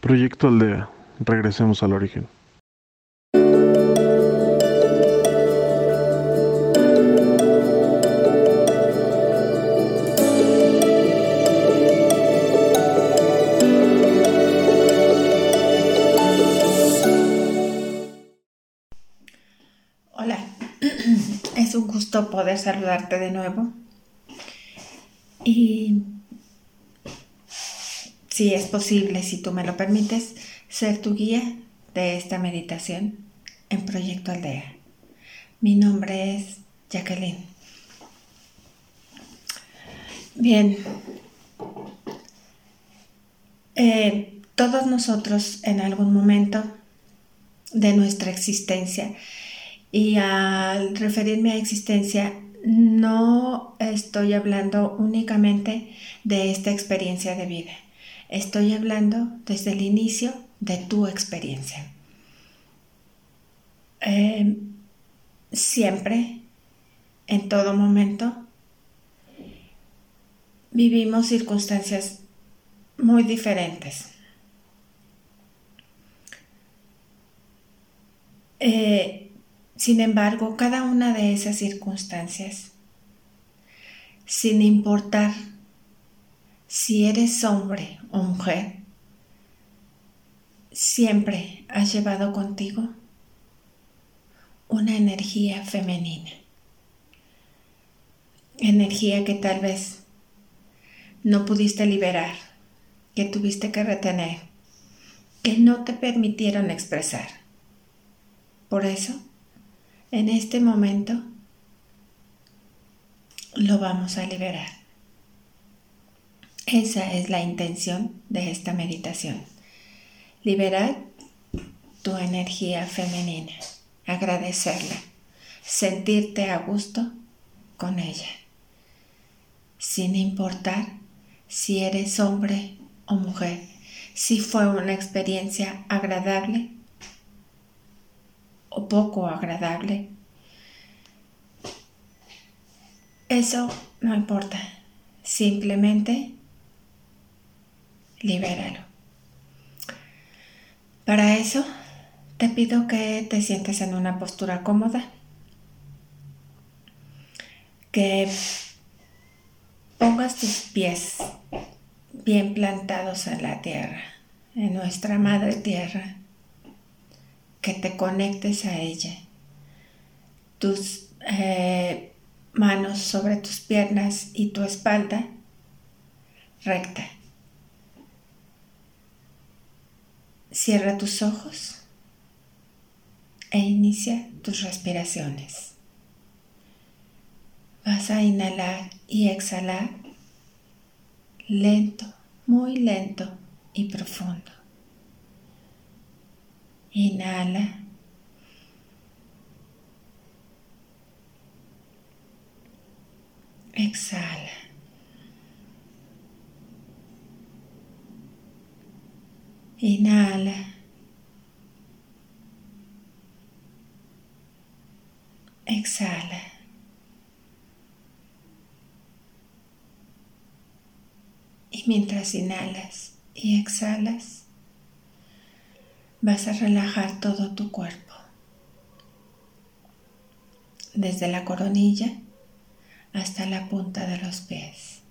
Proyecto Aldea. Regresemos al origen. Hola, es un gusto poder saludarte de nuevo. Y si es posible, si tú me lo permites, ser tu guía de esta meditación en Proyecto Aldea. Mi nombre es Jacqueline. Bien, eh, todos nosotros en algún momento de nuestra existencia, y al referirme a existencia, no estoy hablando únicamente de esta experiencia de vida Estoy hablando desde el inicio de tu experiencia. Eh, siempre, en todo momento, vivimos circunstancias muy diferentes. Eh, sin embargo, cada una de esas circunstancias, sin importar si eres hombre o mujer, siempre has llevado contigo una energía femenina. Energía que tal vez no pudiste liberar, que tuviste que retener, que no te permitieron expresar. Por eso, en este momento, lo vamos a liberar. Esa es la intención de esta meditación. Liberar tu energía femenina, agradecerla, sentirte a gusto con ella, sin importar si eres hombre o mujer, si fue una experiencia agradable o poco agradable. Eso no importa, simplemente libéralo. Para eso, te pido que te sientes en una postura cómoda, que pongas tus pies bien plantados en la tierra, en nuestra madre tierra, que te conectes a ella, tus eh, manos sobre tus piernas y tu espalda recta Cierra tus ojos e inicia tus respiraciones. Vas a inhalar y exhalar lento, muy lento y profundo. Inhala. Exhala. Inhala. Exhala. Y mientras inhalas y exhalas, vas a relajar todo tu cuerpo, desde la coronilla hasta la punta de los pies.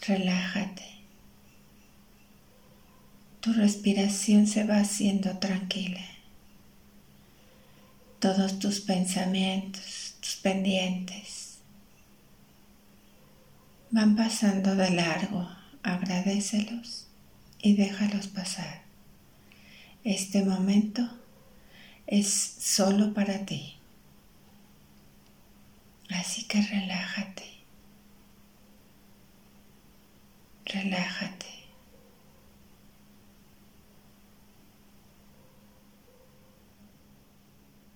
Relájate tu respiración se va haciendo tranquila. Todos tus pensamientos, tus pendientes van pasando de largo. Agradecelos y déjalos pasar. Este momento es solo para ti. Así que relájate. Relájate.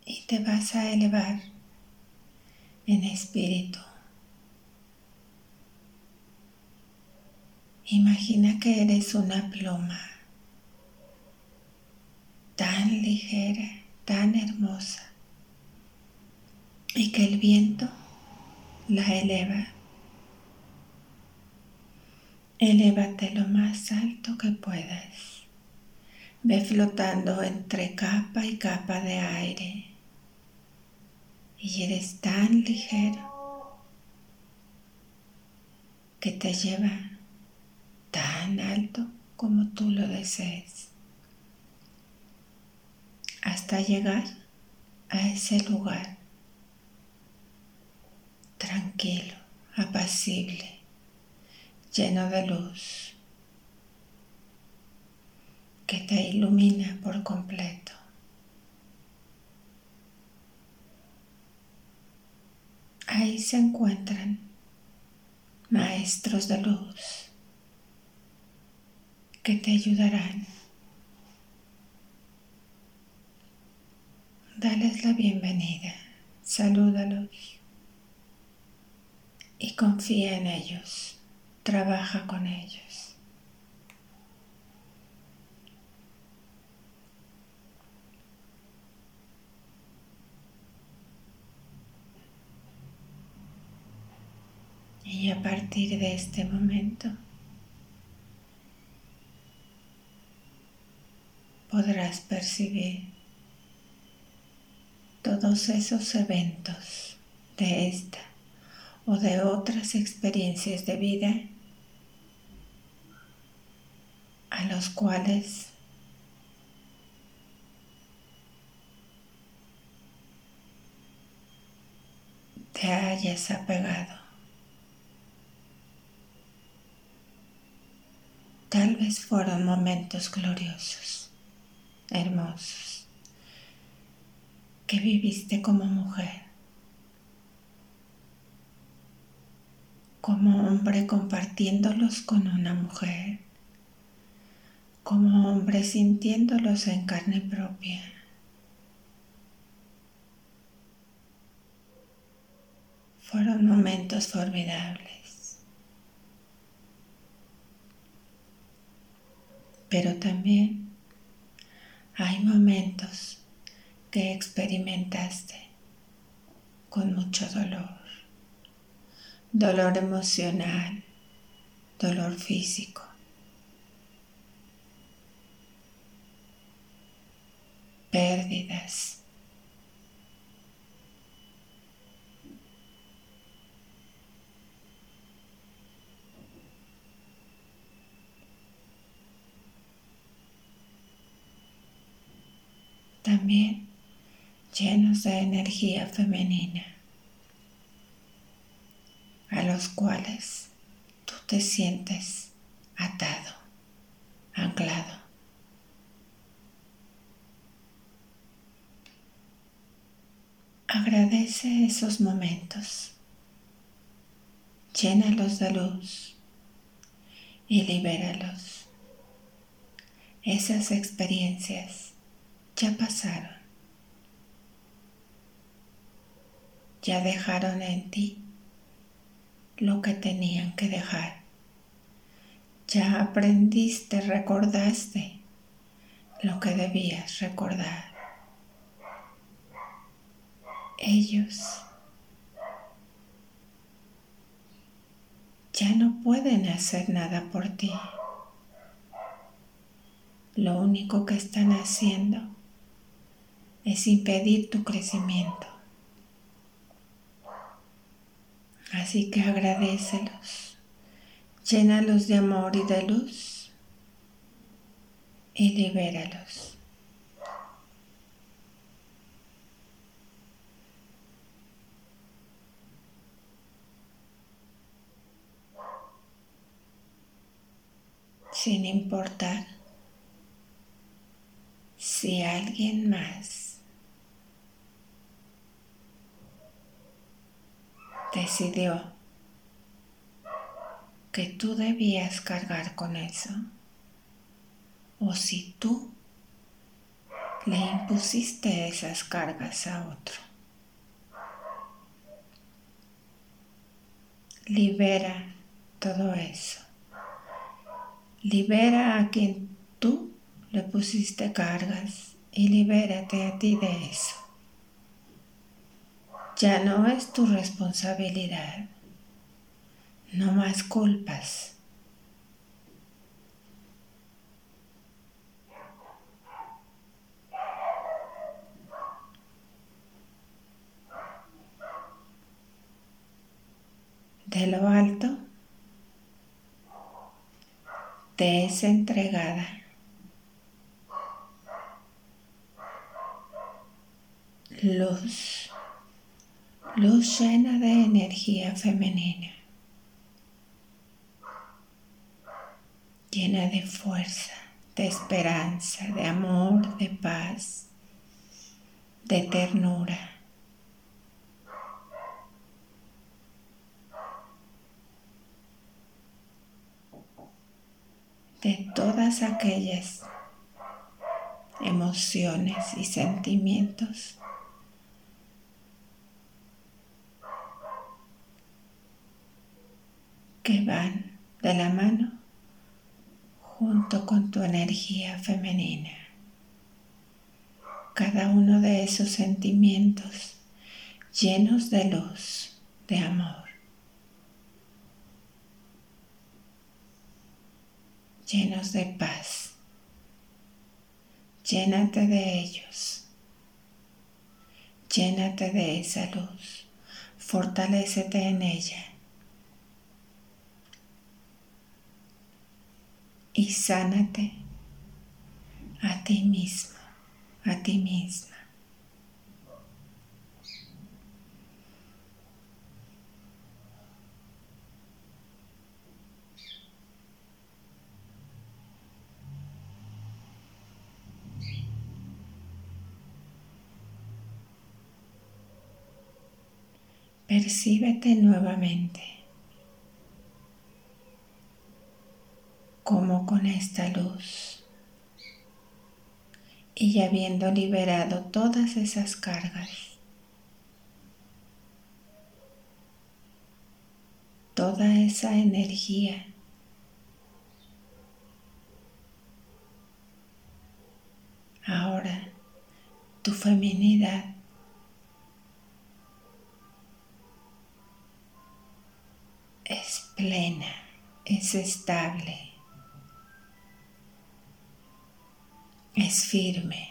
Y te vas a elevar en espíritu. Imagina que eres una pluma tan ligera, tan hermosa, y que el viento la eleva Elévate lo más alto que puedas. Ve flotando entre capa y capa de aire. Y eres tan ligero que te lleva tan alto como tú lo desees. Hasta llegar a ese lugar tranquilo, apacible lleno de luz que te ilumina por completo. Ahí se encuentran maestros de luz que te ayudarán. Dales la bienvenida, salúdalos y confía en ellos trabaja con ellos. Y a partir de este momento podrás percibir todos esos eventos de esta o de otras experiencias de vida a los cuales te hayas apegado. Tal vez fueron momentos gloriosos, hermosos, que viviste como mujer, como hombre compartiéndolos con una mujer como hombre sintiéndolos en carne propia. Fueron momentos formidables. Pero también hay momentos que experimentaste con mucho dolor. Dolor emocional, dolor físico pérdidas. También llenos de energía femenina, a los cuales tú te sientes atado, anclado. Agradece esos momentos, llénalos de luz y libéralos. Esas experiencias ya pasaron, ya dejaron en ti lo que tenían que dejar. Ya aprendiste, recordaste lo que debías recordar ellos ya no pueden hacer nada por ti. Lo único que están haciendo es impedir tu crecimiento. Así que agradecelos, llénalos de amor y de luz y libéralos. sin importar si alguien más decidió que tú debías cargar con eso o si tú le impusiste esas cargas a otro. Libera todo eso. Libera a quien tú le pusiste cargas y libérate a ti de eso. Ya no es tu responsabilidad. No más culpas. De lo alto te es entregada. Luz luz llena de energía femenina, llena de fuerza, de esperanza, de amor, de paz, de ternura. de todas aquellas emociones y sentimientos que van de la mano junto con tu energía femenina. Cada uno de esos sentimientos llenos de luz, de amor. llenos de paz. Llénate de ellos. Llénate de esa luz. Fortalécete en ella. Y sánate a ti mismo, a ti misma. Percíbete nuevamente como con esta luz. Y habiendo liberado todas esas cargas, toda esa energía ahora tu feminidad es plena, es estable, es firme,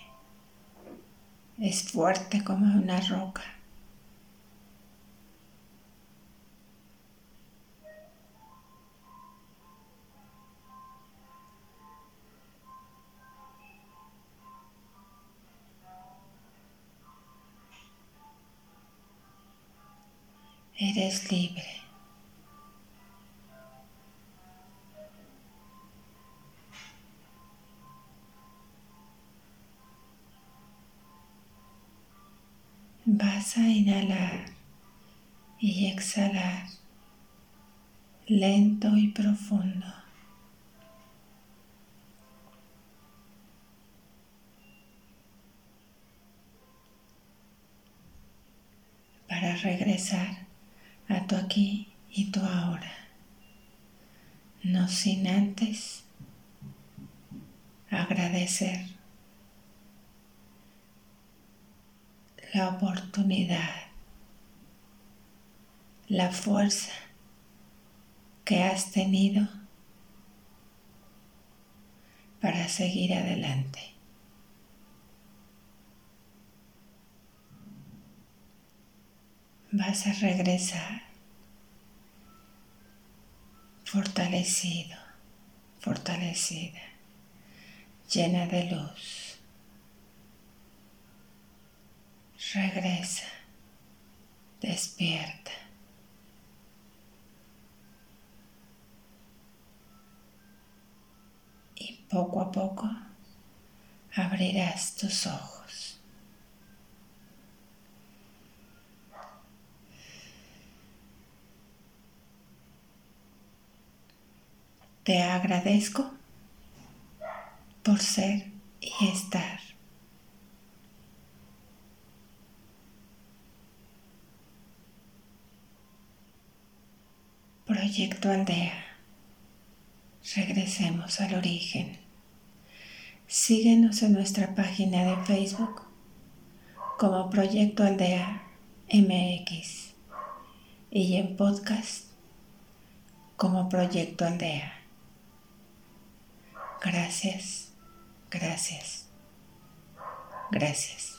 es fuerte como una roca. Eres libre. Vas a inhalar y exhalar lento y profundo. Para regresar a tu aquí y tu ahora. No sin antes agradecer la oportunidad, la fuerza que has tenido para seguir adelante. Vas a regresar fortalecido, fortalecida, llena de luz. Regresa, despierta. Y poco a poco abrirás tus ojos. Te agradezco por ser y estar. Proyecto Aldea. Regresemos al origen. Síguenos en nuestra página de Facebook como Proyecto Aldea MX y en podcast como Proyecto Aldea. Gracias, gracias, gracias.